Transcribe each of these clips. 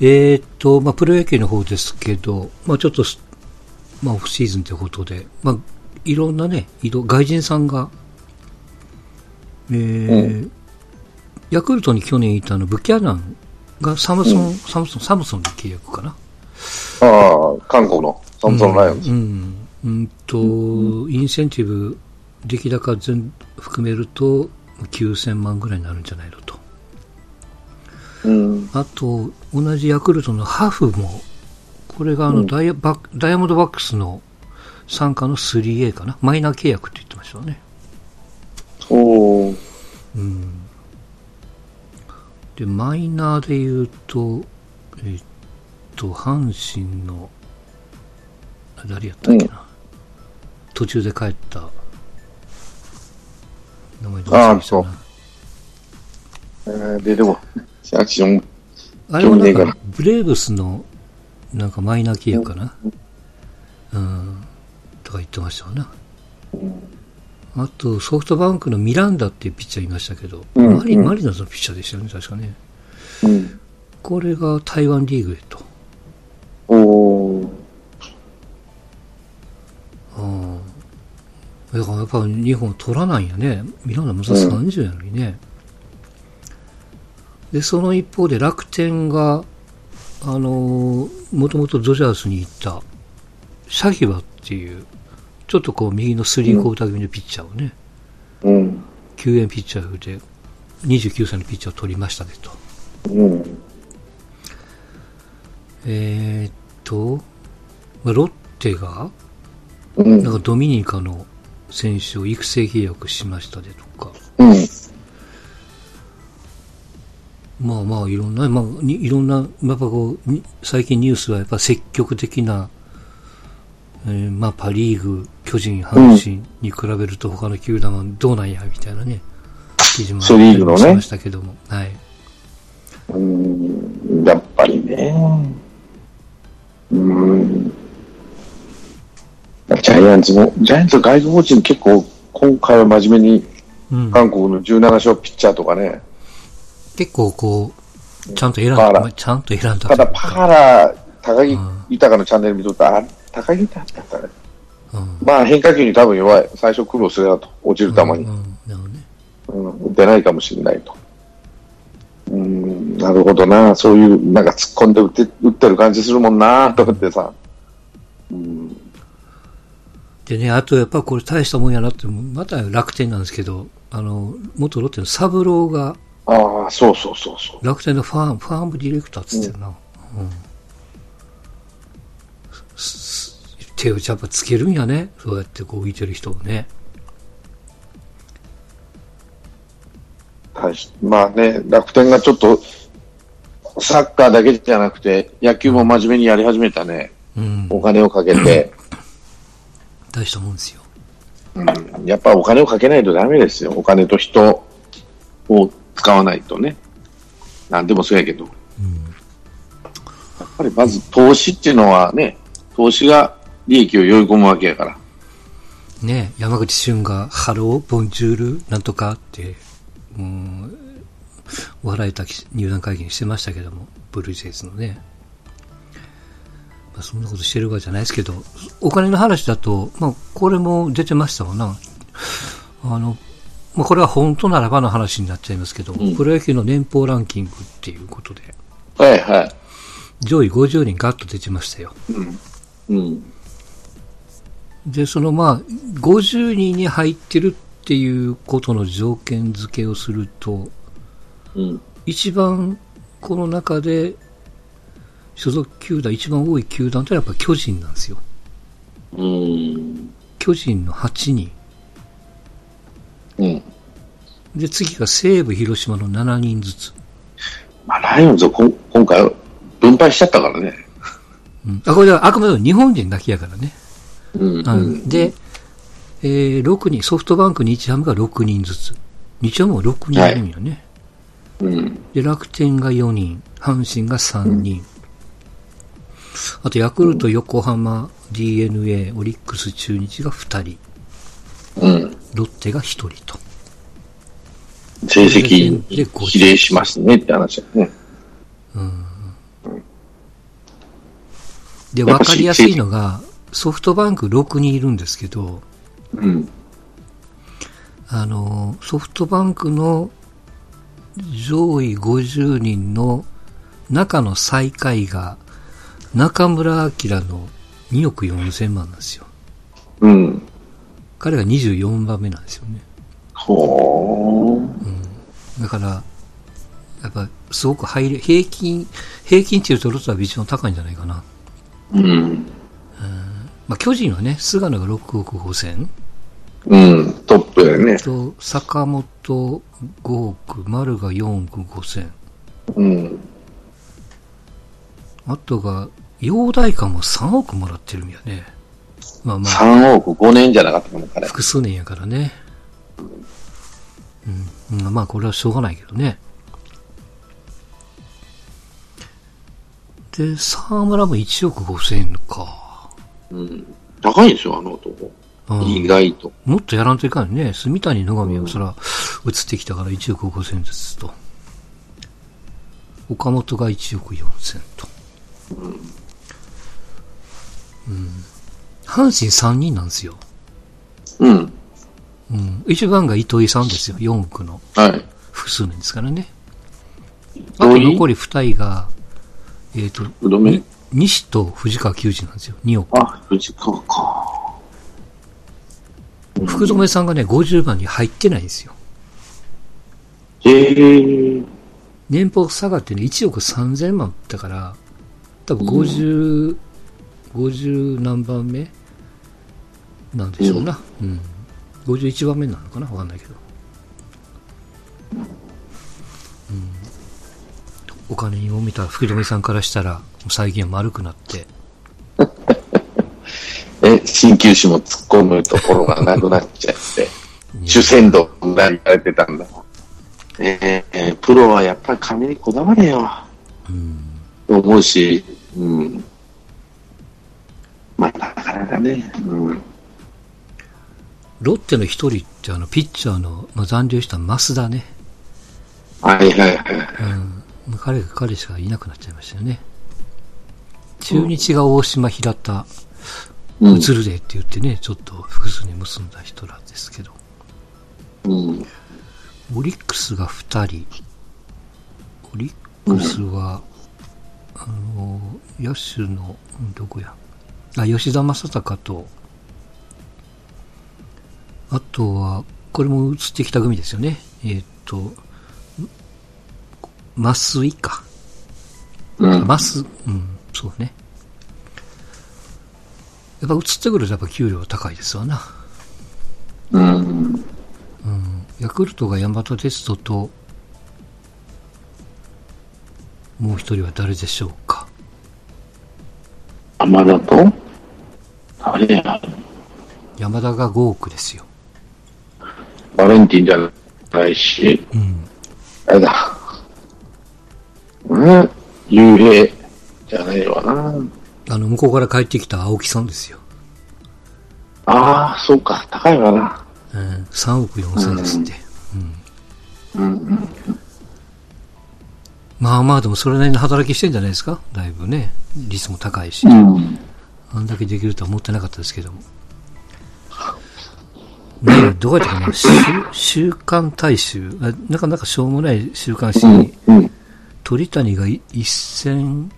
えーっと、まあ、プロ野球の方ですけど、まあ、ちょっとす、まあ、オフシーズンということで、まあ、いろんなね、移動、外人さんが、えーヤクルトに去年いたあのブキャナンがサムソン、サムソン、サムソンで契約かな。ああ、韓国のサムソンライオンズ。うん。うんと、インセンティブ、出来高全含めると9000万ぐらいになるんじゃないのと。うん。あと、同じヤクルトのハフも、これがあの、うんダイヤバックダイヤモンドバックスの参加の 3A かな。マイナー契約って言ってましたよね。おー。うん。で、マイナーで言うと、えっと、阪神の、あ誰やったっけな。途中で帰った、名前どうああ忘れしたなえー、出てこい。アクション。あれもなんかブレーブスの、なんかマイナー契約かな？うん。とか言ってましたよな。あと、ソフトバンクのミランダっていうピッチャーいましたけど、うんマリうんマリノスのピッチャーでしたよね、確かね。うん。これが台湾リーグへと。おー。うん。だからやっぱ日本取らないんやね。ミランダもさ30やのにね。で、その一方で楽天が、あのー、もともとドジャースに行った、シャヒバっていう、ちょっとこう右のスリーコーター気味のピッチャーをね、うん。救援ピッチャーで、29歳のピッチャーを取りましたねと。うん。えーっと、まあロッテが、うん。なんかドミニカの選手を育成契約しましたでとか、うん。まあまあいろんな、まあにいろんな、やっぱこう、に最近ニュースはやっぱ積極的な、えーまあパリーグ、巨人、阪神に比べると他の球団はどうなんや、みたいなね、記事もあったセリーグのねしましたけども、はい。うん。やっぱりね。うん。ジャイアンツも、ジャイアンツ外国人結構今回は真面目にうん、韓国の17勝ピッチャーとかね。結構こう、ちゃんと選んだ、ちゃんと選んだただパーラー、高木うん豊のチャンネル見とったら、あ高木豊だったね。うんまあ変化球に多分弱い。最初苦労するなと。落ちる球に。うんうんなるほどね。うん、出ないかもしれないと。うん、なるほどな。そういう、なんか突っ込んで打って打ってる感じするもんな、と思ってさ。うん、でね、あとやっぱこれ大したもんやなって、また楽天なんですけど、あの、元ロッテのサブローがああ、そうそうそうそう。楽天のファーム、ファームディレクターっつってるな。うん。す手をやっぱつけるんやね。そうやってこう浮いてる人をね。大しまあね、楽天がちょっと、サッカーだけじゃなくて、野球も真面目にやり始めたね。うん。お金をかけて。大したもんですよ。うん、やっぱお金をかけないとダメですよ。お金と人を使わないとね。なんでもそうやけど。やっぱりまず投資っていうのはね、投資が利益を呼び込むわけやから。ね山口俊がハロー、ボンジュール、なんとかって、もう、笑えた入団会見してましたけども、ブルージェイズのね。まあ、そんなことしてるわけじゃないですけど、お金の話だと、まあ、これも出てましたわな。あの、まあ、これは本当ならばの話になっちゃいますけど、んプロ野球の年俸ランキングっていうことで、はいはい。上位50人ガッと出てましたよ。うん。で、そのまあ、50人に入ってるっていうことの条件付けをすると、うん。一番この中で所属球団、一番多い球団というのはやっぱ巨人なんですよ。うん。巨人の8人。うん。で、次が西武、広島の7人ずつ。まあ、ライオンズはこん今回分配しちゃったからね。うん、あ、これはあくまでも日本人だけやからね。うん。うん、で、えー、6人、ソフトバンク、日ハムが6人ずつ。日ハムも6人いるんよね。うん。で、楽天が4人、阪神が3人。あと、ヤクルト、横浜、DNA、オリックス、中日が2人。うん。ロッテが1人と。成績比例しますねって話だね。で、わかりやすいのが、ソフトバンク6人いるんですけど、うん。あの、ソフトバンクの上位50人の中の最下位が中村晃の2億4000万なんですよ。うん。彼が24番目なんですよね。ほー。だから、やっぱすごく入れ、平均、平均値で取るとは一番高いんじゃないかな。うん。まあ、巨人はね、菅野が6億5千うん。トップやね。と、坂本5億、丸が4億5千うん。あとが、陽大館も3億もらってるんやね。まあまあ、3億5年じゃなかったかな、彼。複数年やからね。うん。うんまあ、これはしょうがないけどね。で、沢村も1億5千か。うん。高いんですよ、あの男。うん意外と。もっとやらんといかんね。住谷野上はそら、移ってきたから1億5千ずつと。岡本が1億4千と。うん。阪神3人なんですよ。うん。うん。一番が糸井さんですよ。4億のはい。複数年ですからね。あと残り2人が、えっ、と、うどめに西と藤川球児なんですよ。2億。あ、藤川か。福留さんがね、50番に入ってないんですよ。へえ。年俸下がってね、1億3000万だから、多分50、50何番目なんでしょうな。うん。51番目なのかな？わかんないけど。うん。お金にも見た福留さんからしたら、最近は丸くなって、え、鍼灸師も突っ込むところがなくなっちゃって、主戦度になりられてたんだ。えーえープロはやっぱり金にこだわれよ。うん。と思うし、うん。まあ、なかなかね、うん。ロッテの一人ってあの、ピッチャーの、まあ、残留した増田ね。はいはいはい。うん。彼が彼しかいなくなっちゃいましたよね。中日が大島平田、うん。移るでって言ってね、ちょっと複数に結んだ人らですけど。うん。オリックスが2人。オリックスは、あの、野手の、うんどこや。あ、吉田正尚と、あとは、これも移ってきた組ですよね。えーっと、増井か。うん。マス、うん、そうね。やっぱ移ってくるとやっぱ給料高いですわな。うん。うん。ヤクルトが山田哲人と、もう一人は誰でしょうか？山田と？あれや、山田が5億ですよ。バレンティンじゃないし、うん。あれだ。うん？幽閉じゃないわな。あの、向こうから帰ってきた青木さんですよ。ああ、そうか、高いわな。うん。3億4千ですって。うん。うんうん。まあまあでもそれなりの働きしてんじゃないですかだいぶね。率も高いし。うん。あんだけできるとは思ってなかったですけども。ねえ、どうやったかな週、週刊大衆？あなかなかしょうもない週刊誌に、うん。鳥谷がい1600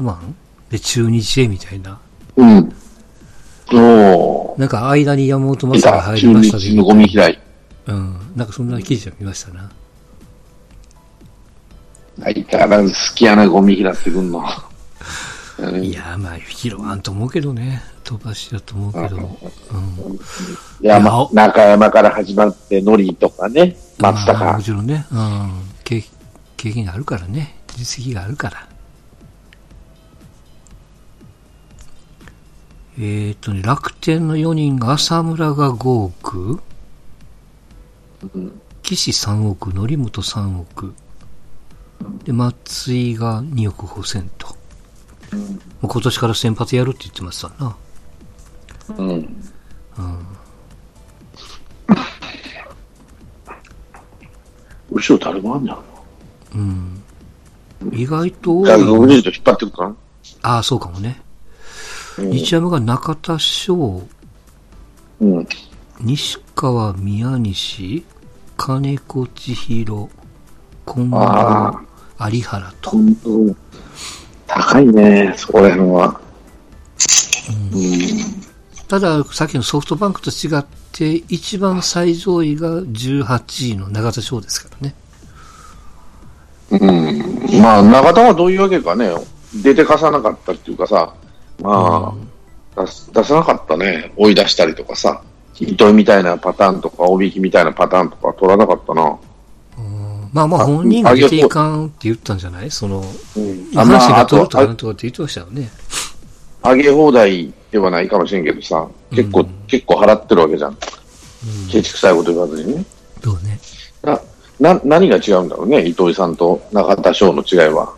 万？で中日へみたいな。うん。おー。なんか間に山本見昌が入りました日のゴミ拾い。うん。なんかそんな記事を見ましたな。相変わらず好きやな、ゴミ拾ってくんの。う んいや、まあ、拾わんと思うけどね。飛ばしだと思うけど。うん。山中山から始まって、ノリとかね、松まあ坂も。ちろんね。うん。経経験があるからね。実績があるから。えーっとね、楽天の4人が浅村が5億、岸3億、則本3億、で、松井が2億5千と。もう今年から先発やるって言ってますわな。うん。後ろ誰もあんねやろうん。意外と多な。い外国人と引っ張ってくか？なああ、そうかもね。うん日山が中田翔、うん。西川宮西、金子千尋、近藤、あ有原と。高いね、そこら辺は。うん。ただ、さっきのソフトバンクと違って、一番最上位が18位の永田翔ですからね。うん。まあ、中田はどういうわけかね、出てかさなかったっていうかさ、まあ、出す出さなかったね、追い出したりとかさ、糸井みたいなパターンとか、おびきみたいなパターンとか取らなかったな。まあまああ本人が出ていかんって言ったんじゃない？その、うん。阪神が取るとかあなんとかって言ってましたよね。あ上げ放題ではないかもしれんけどさ、結構、うん結構払ってるわけじゃん。うんケチくさいこと言わずにね。そうね。な、な、何が違うんだろうね、糸井さんと中田翔の違いは。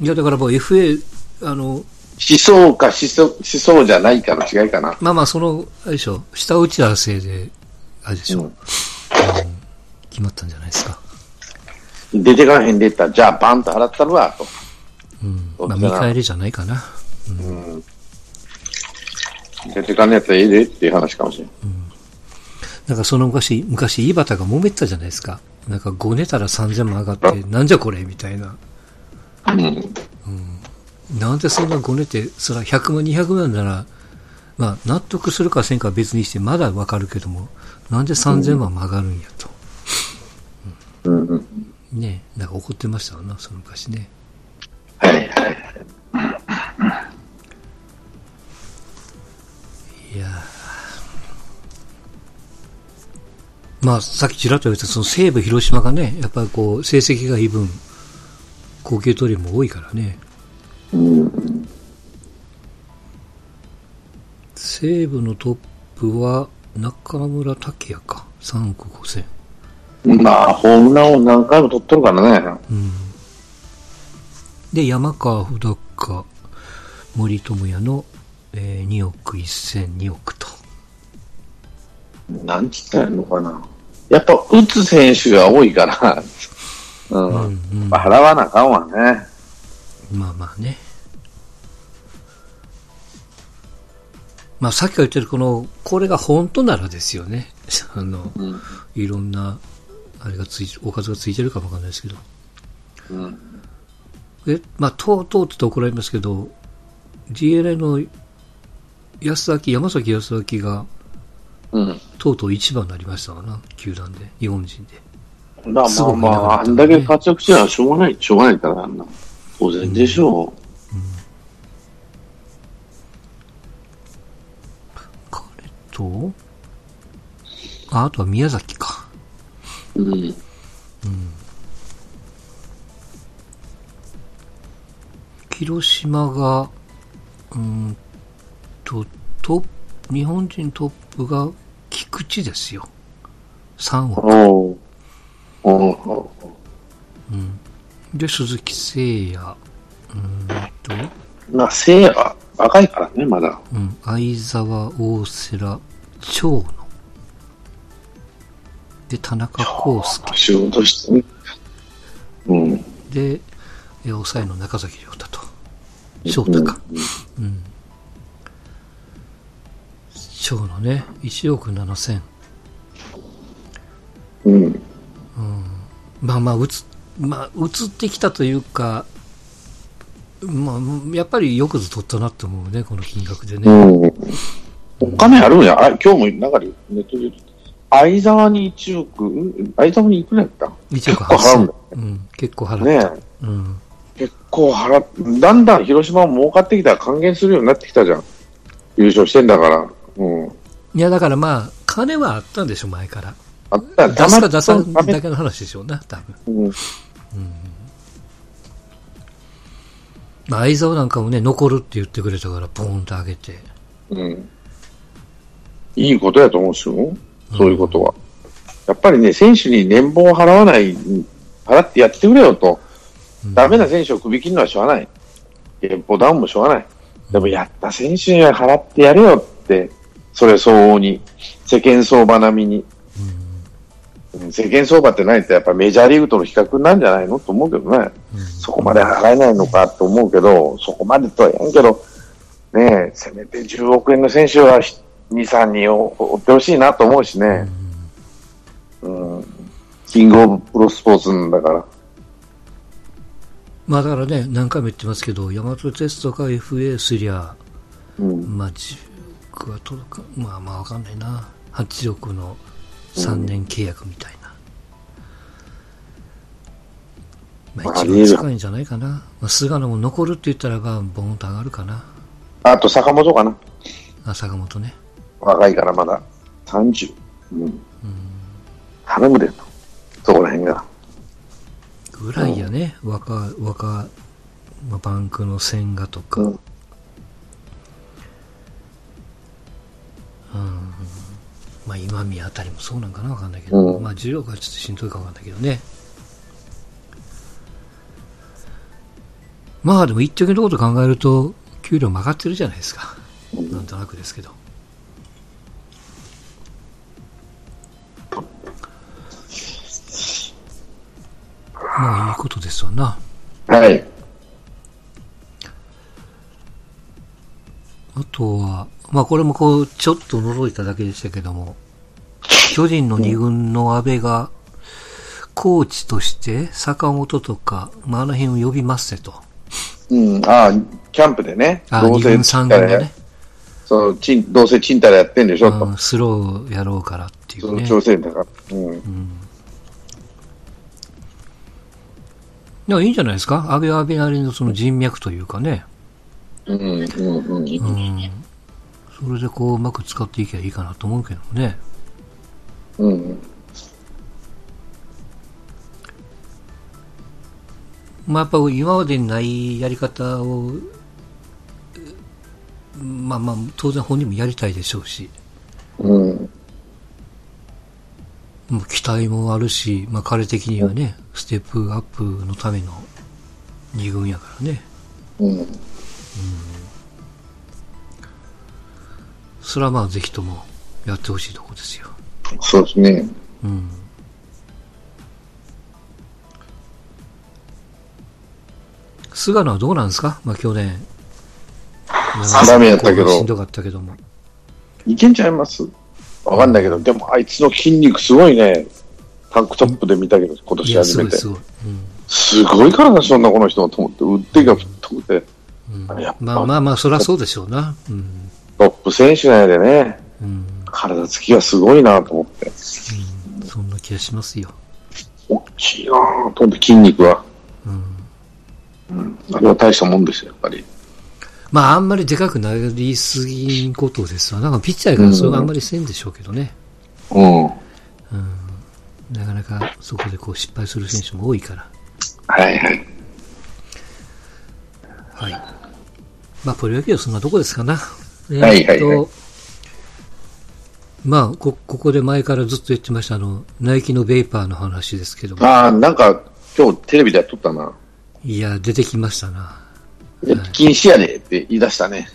いや、だからもう FA、あの、思想か思想、思想じゃないかの違いかな。まあまあ、その、あれでしょ、下打ち合わせで、あれでしょ、うん決まったんじゃないですか。出てからへんでったら、じゃあバンと払ったるわ、と。うん。まあ、見返りじゃないかな。うん。出てかんのやったらええでっていう話かもしれん。なんかその昔、昔、井端が揉めてたじゃないですか。なんか5寝たら3000万上がって、なんじゃこれみたいな。うん。なんでそんな5寝て、それは100万、200万なら、まあ、納得するかせんかは別にして、まだわかるけども、なんで3000万も上がるんやと。うんうん。ねなんか怒ってましたわな、その昔ね。はいはい。いやーまあ、さっきちらっと言った、その西武、広島がね、やっぱりこう、成績がいい分、高級取りも多いからね。うん。西武のトップは、中村拓也か。3億5千。まあ、ホームランを何回も取ってるからね。うん。で、山川穂高、森友哉の、えー2億1002億と。なんつったらいいのかな。やっぱ、打つ選手が多いから、うん。うんうんまあ、払わなあかんわね。まあまあね。まあさっきから言ってるこの、これが本当ならですよね。あの、うん。いろんな、あれがついて、おかずがついてるかもわかんないですけど。うん。え、まあ、とうとうって怒られますけど、DNA の安崎、山崎康明が、うん。とうとう一番になりましたわな、球団で、日本人で。まあすごまあまあ、あんだけ活躍してたらしょうがない、しょうがないから、な。当然でしょ彼と、あ、あとは宮崎か。う。うん。広島が、うーんと、トップ、日本人トップが菊池ですよ。3億。おうん。で、鈴木誠也。うーんと、まあ、せいや、若いからね、まだ。うん、相沢、大瀬良、長野。で、田中康介。仕事してね。うん。で、え抑えの中崎亮太と。翔太か。うん。長野ね、1億7千。うん。まあまあ、うつ、まあ、移ってきたというか、まあ、やっぱりよくぞ取ったなって思うね、この金額でうね。ん。お金あるんや。あ、今日もなんかでネットで言うと相沢に1億、ん相沢にいくらやった？1億結構払うん8だ千。うん、結構払った。ねえ。うん。結構払っ、だんだん広島も儲かってきたら還元するようになってきたじゃん。優勝してんだから。うん。いや、だからまあ、金はあったんでしょ、前から。あった出すか出さんだけの話でしょうな、多分。うん。まあ、相沢なんかもね、残るって言ってくれたから、ポーンと上げて。うん。いいことやと思うんですよ。そういうことは。やっぱりね、選手に年俸を払わない、払ってやってくれよと。ダメな選手を首切るのはしょうがない。年俸ダウンもしょうがない。でもやった選手には払ってやれよって、それ相応に、世間相場並みに。世間相場ってないってやっぱメジャーリーグとの比較なんじゃないのと思うけどね。そこまで払えないのかと思うけど、そこまでとは言わんけど、ねえ、せめて10億円の選手は2、3人を追ってほしいなと思うしね。うん。キングオブプロスポーツなんだから。まあだからね、何回も言ってますけど、ヤマトテストか FA すりゃ、うん。まあ10億は届くか、まあまあわかんないな。8億の3年契約みたいな。まあ一番近いんじゃないかな。まあ、菅野も残るって言ったらば、ボンと上がるかな。あと坂本かな。あ、坂本ね。若いからまだ。30。うん。頼むでと。そこら辺が。ぐらいやね。若、若、まあ、バンクの千賀とか。うんまあ今宮あたりもそうなんかな？わかんないけど、うんまあ10億はちょっとしんどいかわかんないけどね。まあでも一時のこと考えると、給料も上がってるじゃないですか。なんとなくですけど。まあいいことですわな。はい。あとは、まあこれもこう、ちょっと覗いただけでしたけども、巨人の二軍の阿部が、コーチとして坂本とか、まああの辺を呼びますせと。うん。ああ、キャンプでね。あ、どうせ二軍三軍のね、そう、ちん、どうせチンタラやってんでしょ、とうん、スローやろうからっていね。そうの調整だから。うん。いや、いいんじゃないですか？安倍は安倍なりのその人脈というかね。うん、うん、うん。うん。それでこう、うまく使っていけばいいかなと思うけどね。うん。まあ、やっぱ今までにないやり方を、まあまあ、当然本人もやりたいでしょうし、うん。期待もあるし、まあ彼的にはね、ステップアップのための二軍やからね。うん。それはまあぜひともやってほしいとこですよ。そうですね。うん。菅野はどうなんですか？まあ去年。ダメやったけどしんどかったけども。いけんちゃいます？わかんないけど、でもあいつの筋肉すごいね。タンクトップで見たけど、今年初めて。すごいすごい。うん。すごい体しょんな、この人と思って。腕が太くて。まあまあまあ、そりゃそうでしょうな。うん。トップ選手なんやでね。うん。体つきがすごいなと思って。そんな気がしますよ。大きいなぁと思って筋肉は。うん。あれは大したもんですよ、やっぱり。まあ、あんまりでかくなりすぎんことですわ。なんかピッチャーやからそれはあんまりせんでしょうけどね。うん。なかなかそこでこう失敗する選手も多いから。はいはい。はい。まあ、プロ野球はそんなとこですかな。えはいはいはいまあ、こ、ここで前からずっと言ってました、あの、ナイキのベイパーの話ですけども。ああ、なんか、今日テレビでやっとったな。いや、出てきましたな。いや禁止やでって言い出したね。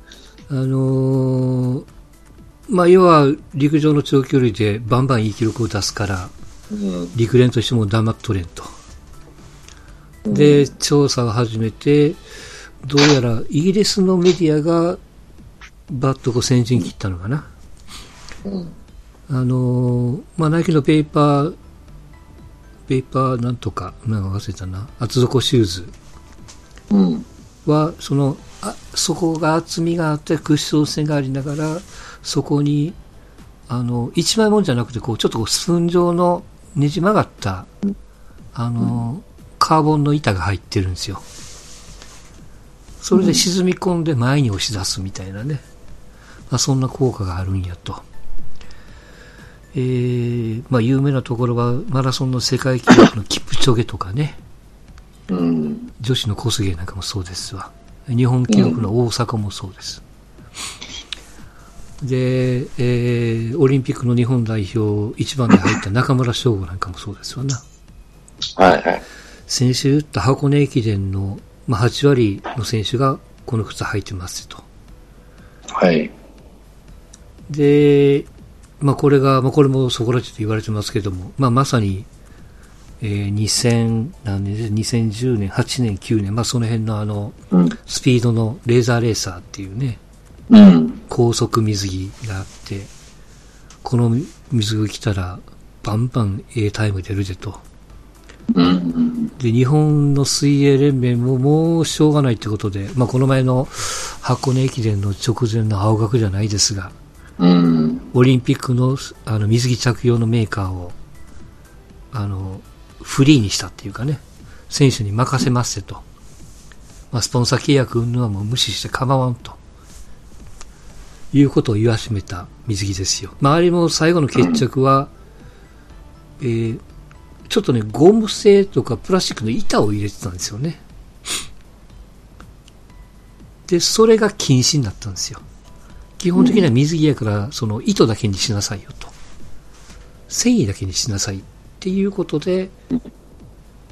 あのーまあ、要は陸上の長距離でバンバンいい記録を出すから、うん。陸連としても黙っとれんと。で、調査を始めて、どうやらイギリスのメディアがバッとこう先陣切ったのかな。うん。あのーまあ、ナイキのペーパー、ペーパーなんとか、なんか忘れたな、厚底シューズうん。は、その、あ、底が厚みがあってクッション性がありながら、そこに、あの、一枚もんじゃなくて、こう、ちょっとこう、スプーン状のねじ曲がった、あの、カーボンの板が入ってるんですよ。それで沈み込んで前に押し出すみたいなね。まあ、そんな効果があるんやと。えー、まあ、有名なところは、マラソンの世界記録のキプチョゲとかね。うん。女子の小菅なんかもそうですわ。日本記録の大阪もそうです。で、えー、オリンピックの日本代表一番で入った中村翔吾なんかもそうですわな。はいはい。先週言った箱根駅伝の、まあ、8割の選手がこの靴履いてますと。はい。で、まあこれが、まあこれもそこらちと言われてますけども、まあまさに、えー、2000、何年で2010年、8年、9年、まあその辺のあの、うん。スピードのレーザーレーサーっていうね、うん。高速水着があって、この水着着たら、バンバン A タイム出るぜと。うん。で、日本の水泳連盟ももうしょうがないってことで、まあこの前の箱根駅伝の直前の青学じゃないですが、うん。オリンピックのあの水着着用のメーカーを、あの、フリーにしたっていうかね、選手に任せますせと。まあ、スポンサー契約云々はもう無視して構わんと。いうことを言わしめた水着ですよ。まあ、あれも最後の決着は、えー、ちょっとね、ゴム製とかプラスチックの板を入れてたんですよね。で、それが禁止になったんですよ。基本的には水着やから、その糸だけにしなさいよと。繊維だけにしなさいっていうことで、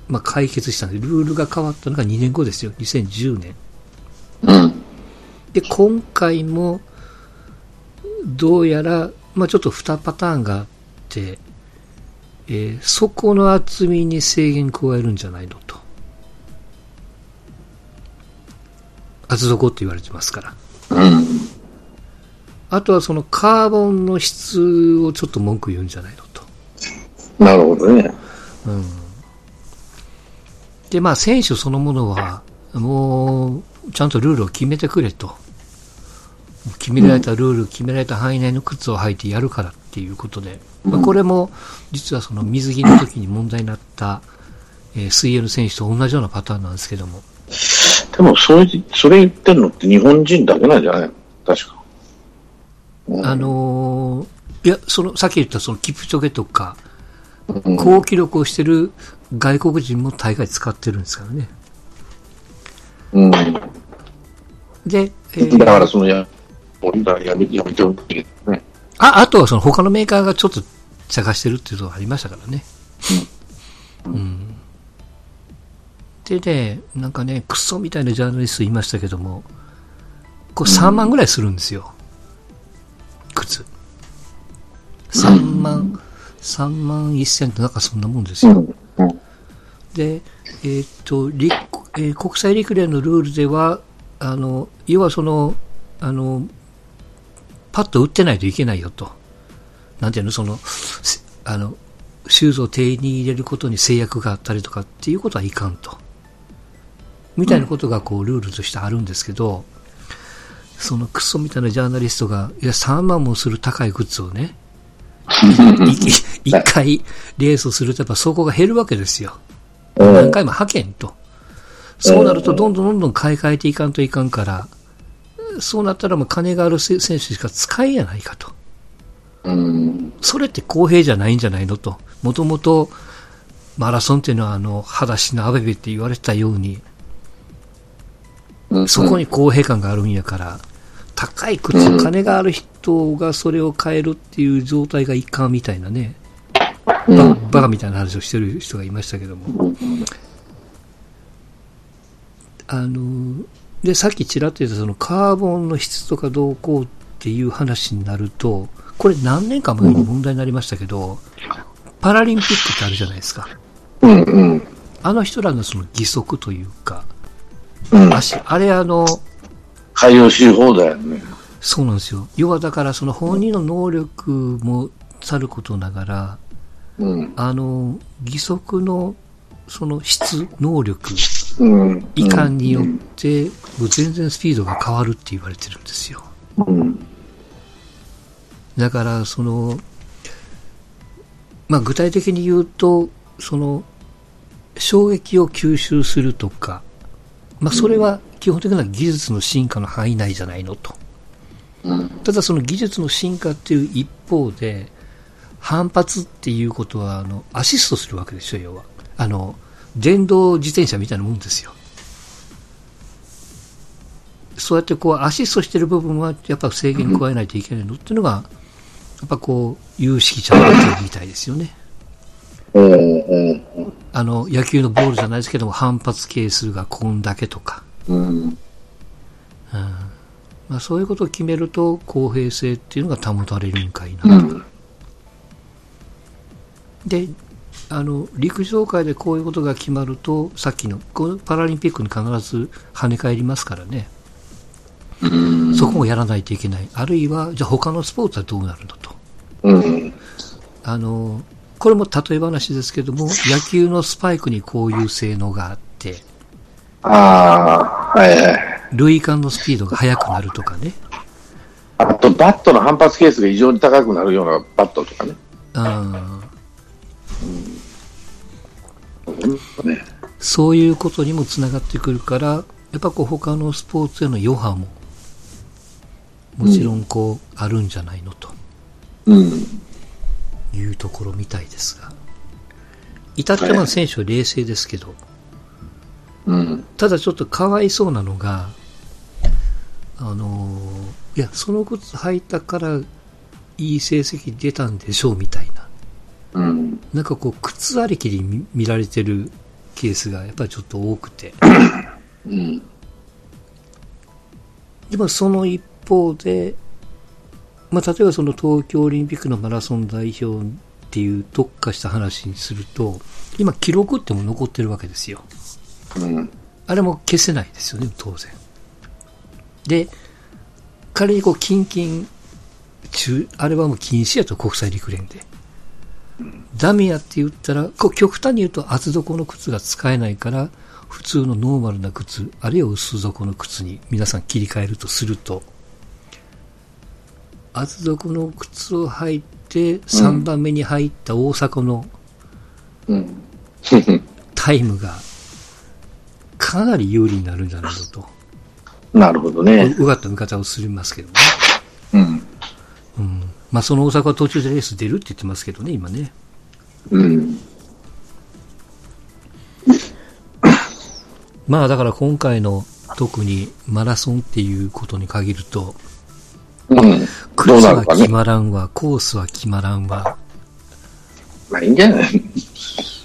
まあ解決したんで、ルールが変わったのが2年後ですよ。2010年。うん。で、今回も、どうやら、まあちょっと2パターンがあって、えーそこの厚みに制限加えるんじゃないのと。厚底って言われてますから。うん。あとはそのカーボンの質をちょっと文句言うんじゃないのと。なるほどね。うん。で、まあ選手そのものは、もう、ちゃんとルールを決めてくれと。決められたルール、決められた範囲内の靴を履いてやるからっていうことで、まあ、これも実はその水着の時に問題になった、えー水泳の選手と同じようなパターンなんですけども、でも、それ、それ言ってるのって日本人だけなんじゃないの？確か。うんあのーいや、その、さっき言ったそのキプチョゲとか、うん好記録をしてる外国人も大概使ってるんですからね。うん。で、えーだから、そのや、俺らやめやめてほしいけどね。あ、あとはその他のメーカーがちょっと探してるっていうのがありましたからね。うん。でね、なんかね、クソみたいなジャーナリスト言いましたけども、これ3万ぐらいするんですよ。靴。3万、3万1千ってなんかそんなもんですよ。うん。うん。で、えーっと、陸えー国際陸連のルールでは、あの、要はその、あの、パッと打ってないといけないよと。なんていうの、その、せあの、シューズを手に入れることに制約があったりとかっていうことはいかんと。みたいなことがこう、ルールとしてあるんですけど、そのクソみたいなジャーナリストが、いや、3万もする高い靴をね、い 一回レースをするとやっぱそこが減るわけですよ。何回も派遣と。そうなるとどんどんどんどん買い替えていかんといかんから、そうなったらもう金がある選手しか使えやないかと。うん。それって公平じゃないんじゃないのと。もともとマラソンっていうのはあの、裸足のアベベって言われてたように、うん。そこに公平感があるんやから、高い靴、金がある人がそれを買えるっていう状態がいかんみたいなね、ババカみたいな話をしてる人がいましたけども。あの、で、さっきちらっと言ったそのカーボンの質とかどうこうっていう話になると、これ何年か前に問題になりましたけど、パラリンピックってあるじゃないですか。うん。うん。あの人らのその義足というか、うん。足、あれあの、海洋し放題やね。そうなんですよ。要はだからその本人の能力もさることながら、うん。あの、義足のその質、能力、うん。いかによって、もう全然スピードが変わるって言われてるんですよ。だから、その、まあ具体的に言うと、その、衝撃を吸収するとか、まあそれは基本的な技術の進化の範囲内じゃないのと。ただその技術の進化っていう一方で、反発っていうことは、あの、アシストするわけですよ、要は。あの、電動自転車みたいなもんですよ。そうやってこう、アシストしてる部分は、やっぱ制限加えないといけないのっていうのが、やっぱこう、有識者の意見みたいですよね。あの、野球のボールじゃないですけども、反発係数がこんだけとか。うん。まあそういうことを決めると、公平性っていうのが保たれるんかいなとか。で、あの、陸上界でこういうことが決まると、さっきの、このパラリンピックに必ず跳ね返りますからね。そこもやらないといけない。あるいは、じゃあ他のスポーツはどうなるのと。うん。あの、これも例え話ですけども、野球のスパイクにこういう性能があって、ああ、はいはい。塁間のスピードが速くなるとかね。あと、バットの反発係数が異常に高くなるようなバットとかね。うんねそういうことにもつながってくるから、やっぱこう他のスポーツへの余波も、もちろんこう、あるんじゃないのとうん。いうところみたいですが。至ってまあ選手は冷静ですけど、うん。ただちょっとかわいそうなのが、あのーいや、その靴履いたからいい成績出たんでしょうみたいな。うん。なんかこう、靴ありきで見見られてるケースがやっぱりちょっと多くて。うん。でもその一方で、まあ、例えばその東京オリンピックのマラソン代表っていう特化した話にすると、今記録っても残ってるわけですよ。うん。あれも消せないですよね、当然。で、仮にこう、近々、中、あれはもう禁止やと国際陸連で。ダメやって言ったら、こう極端に言うと厚底の靴が使えないから、普通のノーマルな靴、あるいは薄底の靴に皆さん切り替えるとすると、厚底の靴を履いて、3番目に入った大阪のうん。タイムが、かなり有利になるんじゃないのと。なるほどね。うがった見方をするますけどね。うん。うん。まあ、その大阪は途中でレース出るって言ってますけどね、今ね。うん。まあ、だから今回の特にマラソンっていうことに限ると、うん。ど靴は決。まらんわ、コースは決まらんわ。まあいいんじゃない？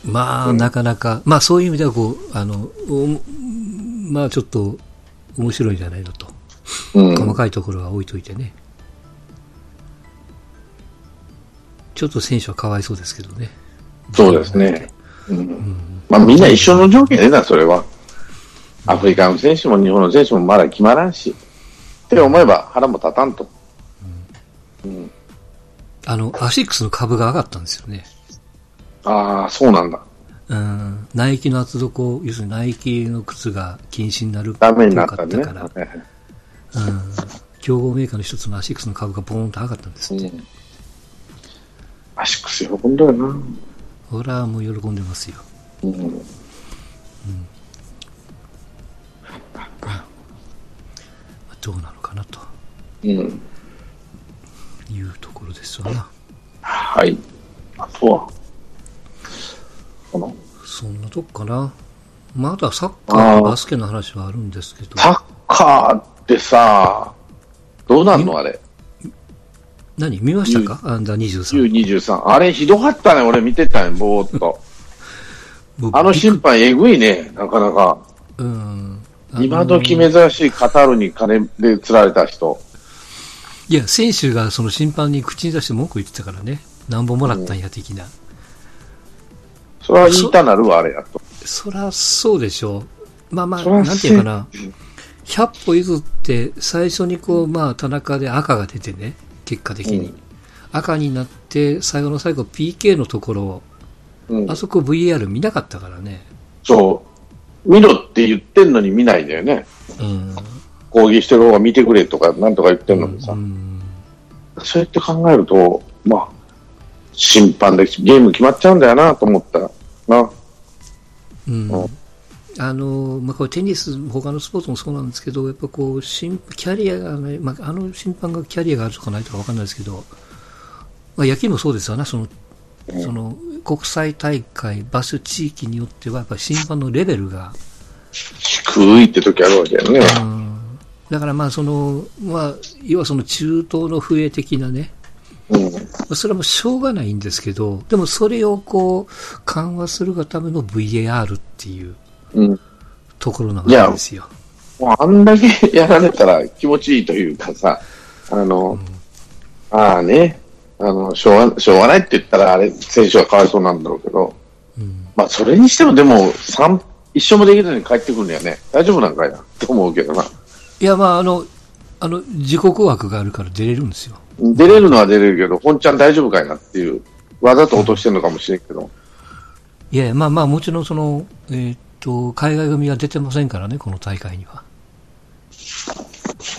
まあ、なかなか、まあそういう意味ではこう、あの、おまあちょっと面白いんじゃないのと。うん。細かいところは置いといてね。ちょっと選手はかわいそうですけどね。そうですね。うん。まあみんな一緒の条件でな、それは。アフリカの選手も日本の選手もまだ決まらんし。って思えば腹も立たんと。うん。あの、アシックスの株が上がったんですよね。ああ、そうなんだ。うん、ナイキの厚底、要するにナイキの靴が禁止になるダメになったから、うん、競合メーカーの一つのアシックスの株がボーンと上がったんですって。うん。アシックス喜んだよな。ほら、もう喜んでますよ。うん。どうなのかなとうん。いうところですわな。はい。あとは、そんなとこかな。まあ、あとはサッカーバスケの話はあるんですけど、サッカーってさ、どうなんのあれ。何？見ましたか？アンダー23。U23。あれひどかったね、俺見てたね、ぼーっと。あの審判えぐいね、なかなか。うん。あの今時珍しいカタールに金で釣られた人。いや、選手がその審判に口に出して文句言ってたからね。何本もらったんや、的な。それは言いたなるわ、あれやと。そらそうでしょう。まあまあ、なんていうかな。100歩譲って、最初にこう、まあ、田中で赤が出てね、結果的に。うん赤になって、最後の最後 PK のところ、うんあそこ VAR 見なかったからね。そう。見ろって言ってんのに見ないんだよね。うん。抗議してる方が見てくれとか、なんとか言ってんのにさ。うん。そうやって考えると、まあ、審判でゲーム決まっちゃうんだよなと思ったらな。うんうんあの、まあ、これテニス、他のスポーツもそうなんですけど、やっぱこう、審キャリアがね、まあ、あの審判がキャリアがあるとかないとかわかんないですけど、まあ、野球もそうですわな、その、その、国際大会、場所、地域によっては、やっぱり審判のレベルが、低いって時あるわけだよね。うん、だからまあ、その、まあ、要はその中東の笛的なね、うん。まあそれはもうしょうがないんですけど、でもそれをこう、緩和するがための VAR っていううん。ところなわけですよ。もうあんだけやられたら気持ちいいというかさ、あの、ああね、あの、しょうが、しょうがないって言ったら、あれ、選手はかわいそうなんだろうけど、うん。まあ、それにしても、でも、三、一生もできずに帰ってくるんだよね。大丈夫なんかいな？って思うけどな。いや、まあ、あの、あの、自国枠があるから出れるんですよ。出れるのは出れるけど、本ちゃん大丈夫かいなっていう、わざと落としてるのかもしれんけど。いやいや、まあまあ、もちろんその、えーっと、海外組は出てませんからね、この大会には。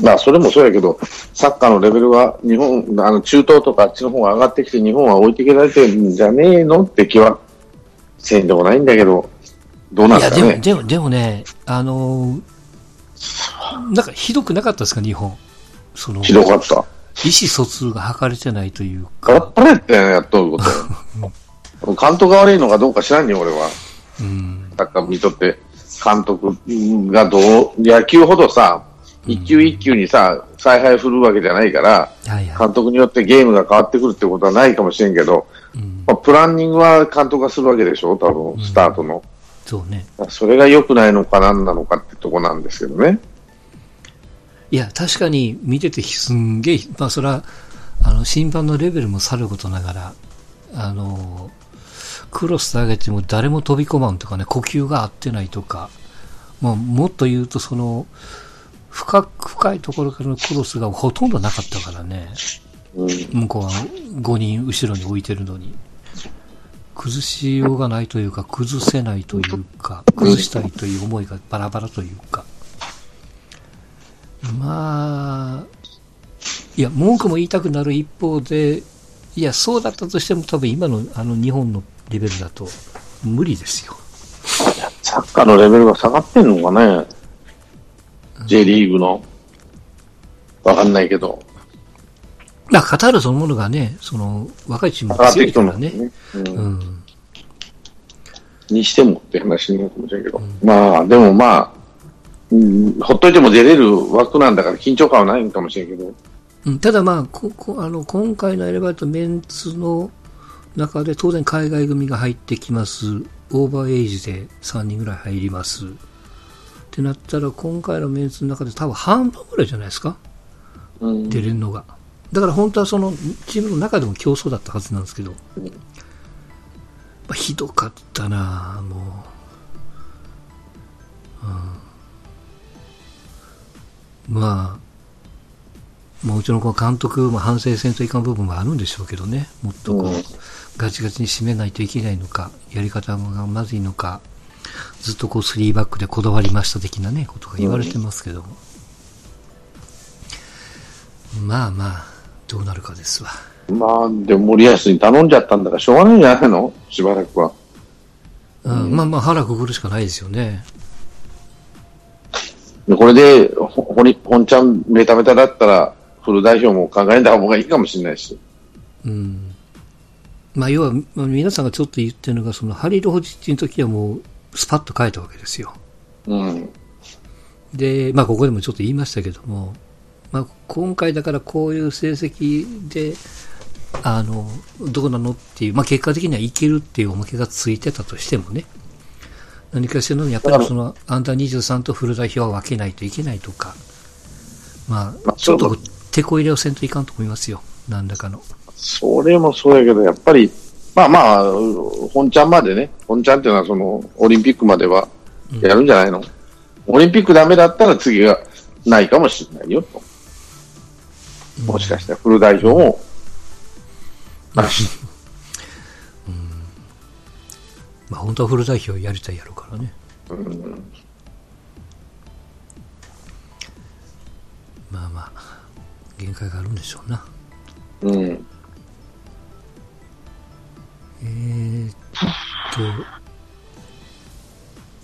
まあ、それもそうやけど、サッカーのレベルは、日本、あの、中東とかあっちの方が上がってきて、日本は置いていけられてるんじゃねえのって気は、せんでもないんだけど、どうなんいや、でも、ですかね。でも、でもね、あのーなんかひどくなかったですか、日本。その、ひどかった。意思疎通が図れてないというかガラッ、パラやったよね、やっとること。監督が悪いのかどうか知らんよ、俺は。うん、サッカー見とって、監督がどう、野球ほどさ、一球一球にさ、采配振るわけじゃないから、はいはい。監督によってゲームが変わってくるってことはないかもしれんけど、うん、まあ、プランニングは監督がするわけでしょ、多分、スタートの。そうね。それが良くないのか何なのかってとこなんですけどね。いや、確かに見ててすんげえ、まあそれは、あの、審判のレベルもさることながら、あの、クロス投げても誰も飛び込まんとかね、呼吸が合ってないとか、まあ、もっと言うとその、深く、深いところからのクロスがほとんどなかったからね、うん。向こうは5人後ろに置いてるのに、崩しようがないというか、崩せないというか、崩したいという思いがバラバラというか、まあ、いや、文句も言いたくなる一方で、いや、そうだったとしても多分今のあの日本のレベルだと無理ですよ。サッカーのレベルが下がってんのかね？J リーグの？わかんないけど。まあ、カタールそのものがね、その、若いチーム上が強いからね。うんうん。にしてもって話になるかもしれんけど。まあ、でもまあ、うん、ほっといても出れる枠なんだから緊張感はないんかもしれんけど。うんただまあ、ここあの今回の選ばれたメンツの中で当然海外組が入ってきます。オーバーエイジで3人ぐらい入ります。ってなったら今回のメンツの中で多分半分ぐらいじゃないですかうん出れるのが。だから本当はそのチームの中でも競争だったはずなんですけど。うんまあ、ひどかったなもう。うん。まあ、もちろんこの監督も反省せんといかん部分もあるんでしょうけどね。もっとこう、うんガチガチに締めないといけないのか、やり方がまずいのか、ずっとこう3バックでこだわりました的なね、ことが言われてますけども。まあまあ、どうなるかですわ。まあ、でも森保に頼んじゃったんだからしょうがないんじゃないの？しばらくは。うん、まあまあ腹くぐるしかないですよね。でこれで、ほ、ほり、本ちゃんメタメタだったら、フル代表も考えた方がいいかもしれないし。うん。まあ要は、まあ皆さんがちょっと言ってるのが、そのハリル・ホジッチの時はもう、スパッと変えたわけですよ。うん。で、まあここでもちょっと言いましたけども、まあ今回だからこういう成績で、あの、どうなのっていう、まあ結果的にはいけるっていうおまけがついてたとしてもね、何かしらのやっぱりそのアンダー23とフル代表は分けないといけないとか、ままああちょっと手こ入れをせんといかんと思いますよ。何らかの。それもそうやけど、やっぱり、まあまあ、本ちゃんまでね、本ちゃんっていうのはその、オリンピックまではやるんじゃないの、オリンピックダメだったら次がないかもしれないよと。もしかしたらフル代表も、なし。まあ本当はフル代表やりたいやろうからね。うんまあまあ、限界があるんでしょうな。うん。えーっ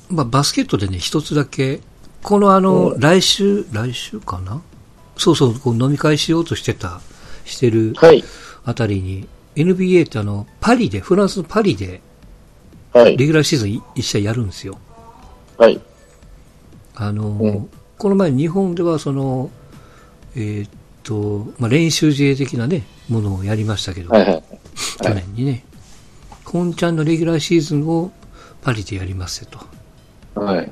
と、まあ、バスケットでね、一つだけ、このあの、来週、来週かな？そうそう、こう飲み会しようとしてた、してるはい。あたりに、NBA ってあの、パリで、フランスのパリで、はい。レギュラーシーズンい一試合やるんですよ。はい。あの、うんこの前日本ではその、えーっと、まあ、練習試合的なね、ものをやりましたけど、はい。はい。去年にね、本ちゃんのレギュラーシーズンをパリでやりますよと。はい。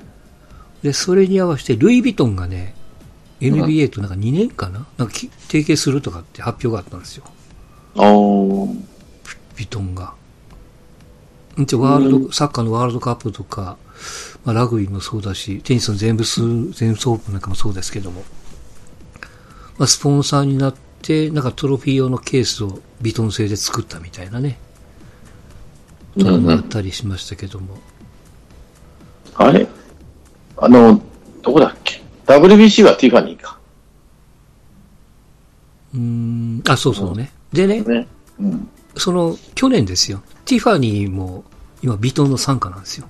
で、それに合わせて、ルイ・ヴィトンがね、NBA となんか2年かななんかき提携するとかって発表があったんですよ。おービトンが。一応ワールド、サッカーのワールドカップとか、まあ、ラグビーもそうだし、テニスの全仏、全仏オープンなんかもそうですけども、まあ、スポンサーになって、なんかトロフィー用のケースをビトン製で作ったみたいなね、あったりしましたけども、あれ？あの、どこだっけ ?WBC はティファニーか。うーん、あ、そうそうね。でね、ね。うん。その、去年ですよ、ティファニーも今ビトンの傘下なんですよ。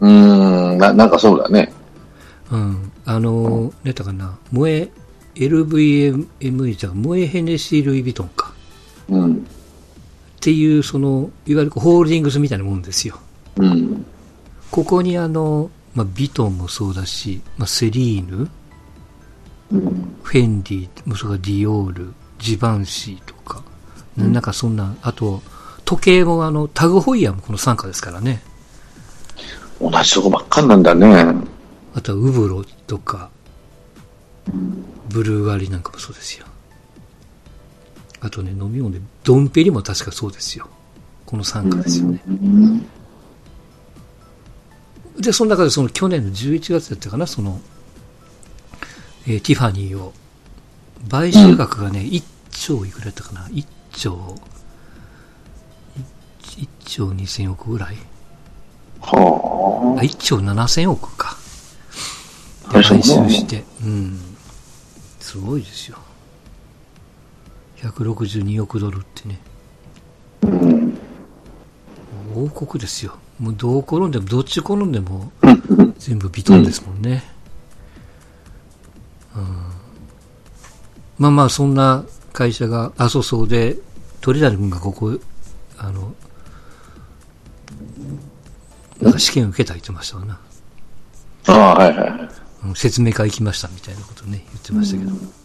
うーん、な、なんかそうだね。うん。あのー、ねたかな、萌え、LVMH じゃ萌えヘネシー・ルイ・ヴィトンか。うん。っていう、その、いわゆるホールディングスみたいなもんですよ。うん。ここにあの、まあ、ビトンもそうだし、まあ、セリーヌ、うん。フェンディ、もそれディオール、ジバンシーとか、なんかそんな、あと、時計もあの、タグホイヤーもこの傘下ですからね。同じとこばっかりなんだね。あとはウブロとか、ブルーガリなんかもそうですよ。あとね、飲み物で、ドンペリも確かそうですよ。この傘下ですよね。うん。で、その中でその去年の11月だったかな、その、えーティファニーを、買収額がね、1兆いくらだったかな、1兆、1, 兆2000億ぐらいはあ、1兆7000億か。で、あ。買収して、うん。すごいですよ。162億ドルってね、うん。王国ですよ。もうどう転んでも、どっち転んでも、全部ビトンですもんね。うんまあまあ、そんな会社が、あ、そうそうで、鳥谷君がここ、あの、なんか試験受けた言ってましたわな。ああ、はいはいはい。うん説明会行きましたみたいなことね、言ってましたけど。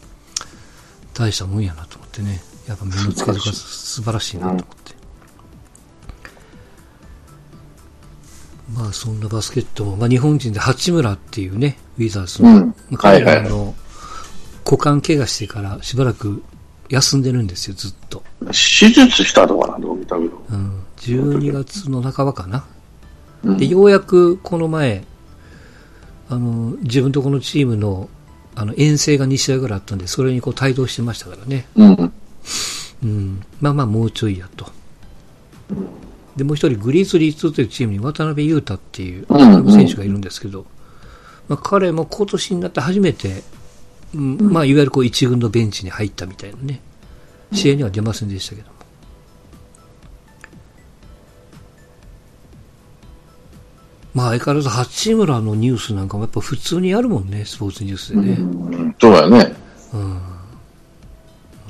大したもんやなと思ってね。やっぱ目の付けどころが素晴らしいなと思って。まあそんなバスケットも、まあ日本人で八村っていうね、ウィザーズの、うんまあ彼はいはいがあの、股間怪我してからしばらく休んでるんですよ、ずっと。手術したとかな、どう見たけど。うん、12月の半ばかな。うんで、ようやくこの前、あの、自分とこのチームの、あの、遠征が2試合ぐらいあったんで、それにこう帯同してましたからね。うん。うん。まあまあ、もうちょいやと。で、もう一人、グリズリーズというチームに渡辺裕太っていううん選手がいるんですけど、まあ、彼も今年になって初めて、うん、まあ、いわゆるこう一軍のベンチに入ったみたいなね、試合には出ませんでしたけどまあ、相変わらず八村のニュースなんかもやっぱ普通にあるもんね、スポーツニュースでね。うんそうだよね。うん。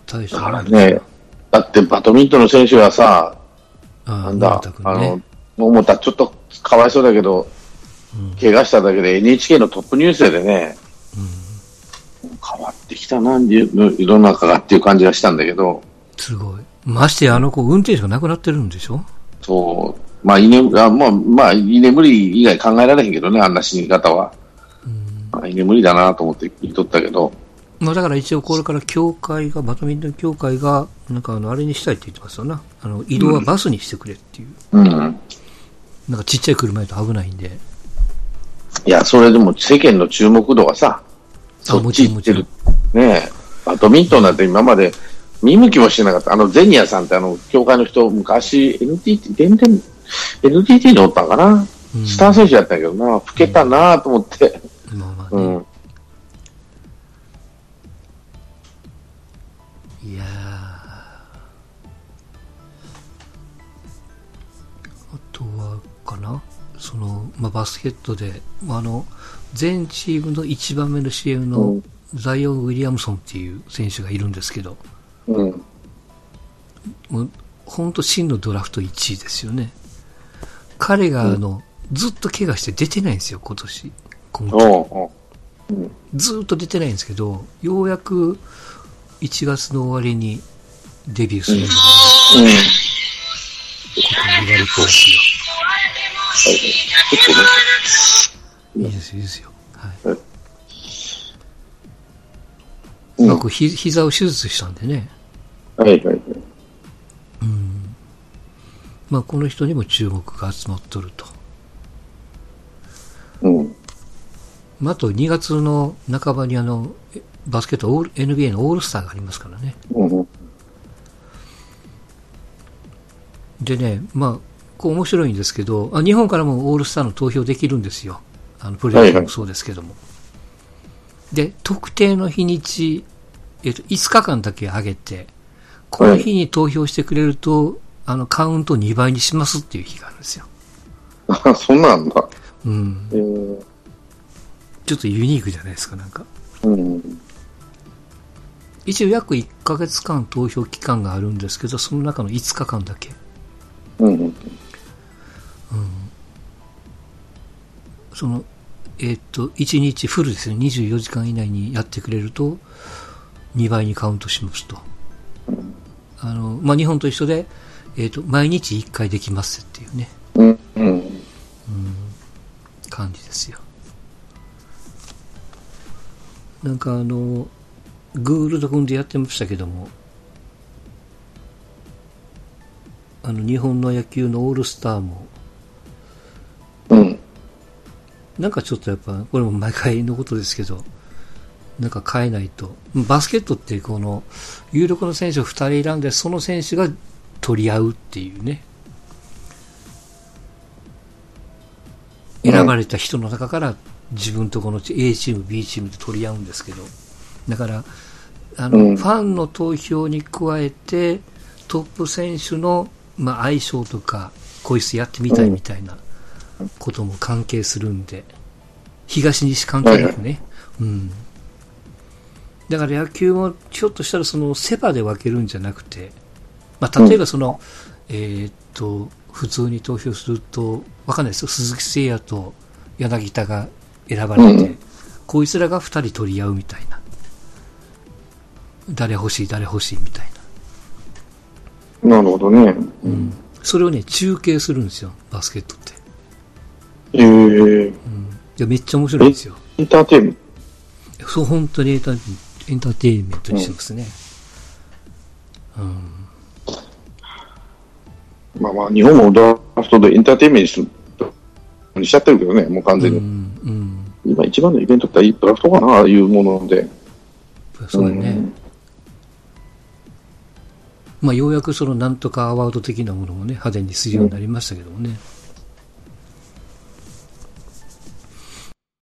大しただからね、だってバドミントンの選手はさ、なんだ森田、君あねの、桃田ちょっとかわいそうだけど、怪我しただけで NHK のトップニュースでね、変わってきたな、世の中がっていう感じがしたんだけど、すごい。ましてやあの子、運転手が亡くなってるんでしょ？そう、まあ、居眠あまあ、まあ、居眠り以外考えられへんけどね、あんな死に方は。まあ、居眠りだなと思って言っとったけど、まあだから一応これから協会が、バドミントン協会が、なんかあの、あれにしたいって言ってますよな。あの、移動はバスにしてくれっていう。うん。なんかちっちゃい車やと危ないんで。いや、それでも世間の注目度がさ、そっち行ってる。ねえ、バドミントンなんて今まで見向きもしてなかった。あの、ゼニアさんってあの、協会の人、昔、NTT、電電、NTT におったんかな、スター選手やったんやけどな、老けたなと思って。まあまあね。うん。いやーあとは、かな？その、まあバスケットで、まああの、全チームの一番目の CM うのんザイオン・ウィリアムソンっていう選手がいるんですけど、うん。もう、本当真のドラフト1位ですよね。彼が、あの、ずっと怪我して出てないんですよ、今年。今季おうおうずーっと出てないんですけど、ようやく1月の終わりにデビューするんだうん。ことを言われてますよ。いいですよ、いいですよ。はい。うんまあこうひ膝を手術したんでね、はいはいはい。まあ、この人にも注目が集まっとると。うん。まあ、あと2月の半ばにあの、えバスケットオール NBA のオールスターがありますからね。うん。でね、まあ、こう面白いんですけど、あ日本からもオールスターの投票できるんですよ。あの、プロ野球もそうですけども。で、特定の日にち、えっと、5日間だけ上げて、この日に投票してくれると、あの、カウント2倍にしますっていう日があるんですよ。あ、そんなんだ。うんえ。ー、ちょっとユニークじゃないですか、なんか。うん。一応約1ヶ月間投票期間があるんですけど、その中の5日間だけ。うん。その、えっと、1日フルですね、24時間以内にやってくれると、2倍にカウントしますと。あの、まあ、日本と一緒で、えっと、毎日1回できますっていうね、うん。うん。感じですよ。なんかあの、グールド君でやってましたけども、あの、日本の野球のオールスターも、うん。なんかちょっとやっぱ、これも毎回のことですけど、なんか変えないと。バスケットってこの、有力な選手を2人選んで、その選手が取り合うっていうね。選ばれた人の中から自分とこの A チーム、B チームで取り合うんですけど、だから、あの、うんファンの投票に加えて、トップ選手の、まあ、相性とか、こいつやってみたいみたいなことも関係するんで、東西関係なくね。うん。だから野球もちょっとしたらそのセパで分けるんじゃなくて、まあ、例えばその、えーっと、普通に投票すると、わかんないですよ。鈴木誠也と柳田が選ばれて、うんこいつらが二人取り合うみたいな。誰欲しい、誰欲しいみたいな。なるほどね。うん。それをね、中継するんですよ、バスケットって。えー、うん。いや、めっちゃ面白いんですよ。エンターテインメンそう、本当にエンターテインメントにしてますね。うん。ト。まあまあ、日本もドラフトでエンターテインメントにしちゃってるけどね、もう完全に。うん、うん。今一番のイベントってドラフトかな、ああいうもので。そうだね。んまあ、ようやくそのなんとかアワード的なものもね、派手にするようになりましたけどもね。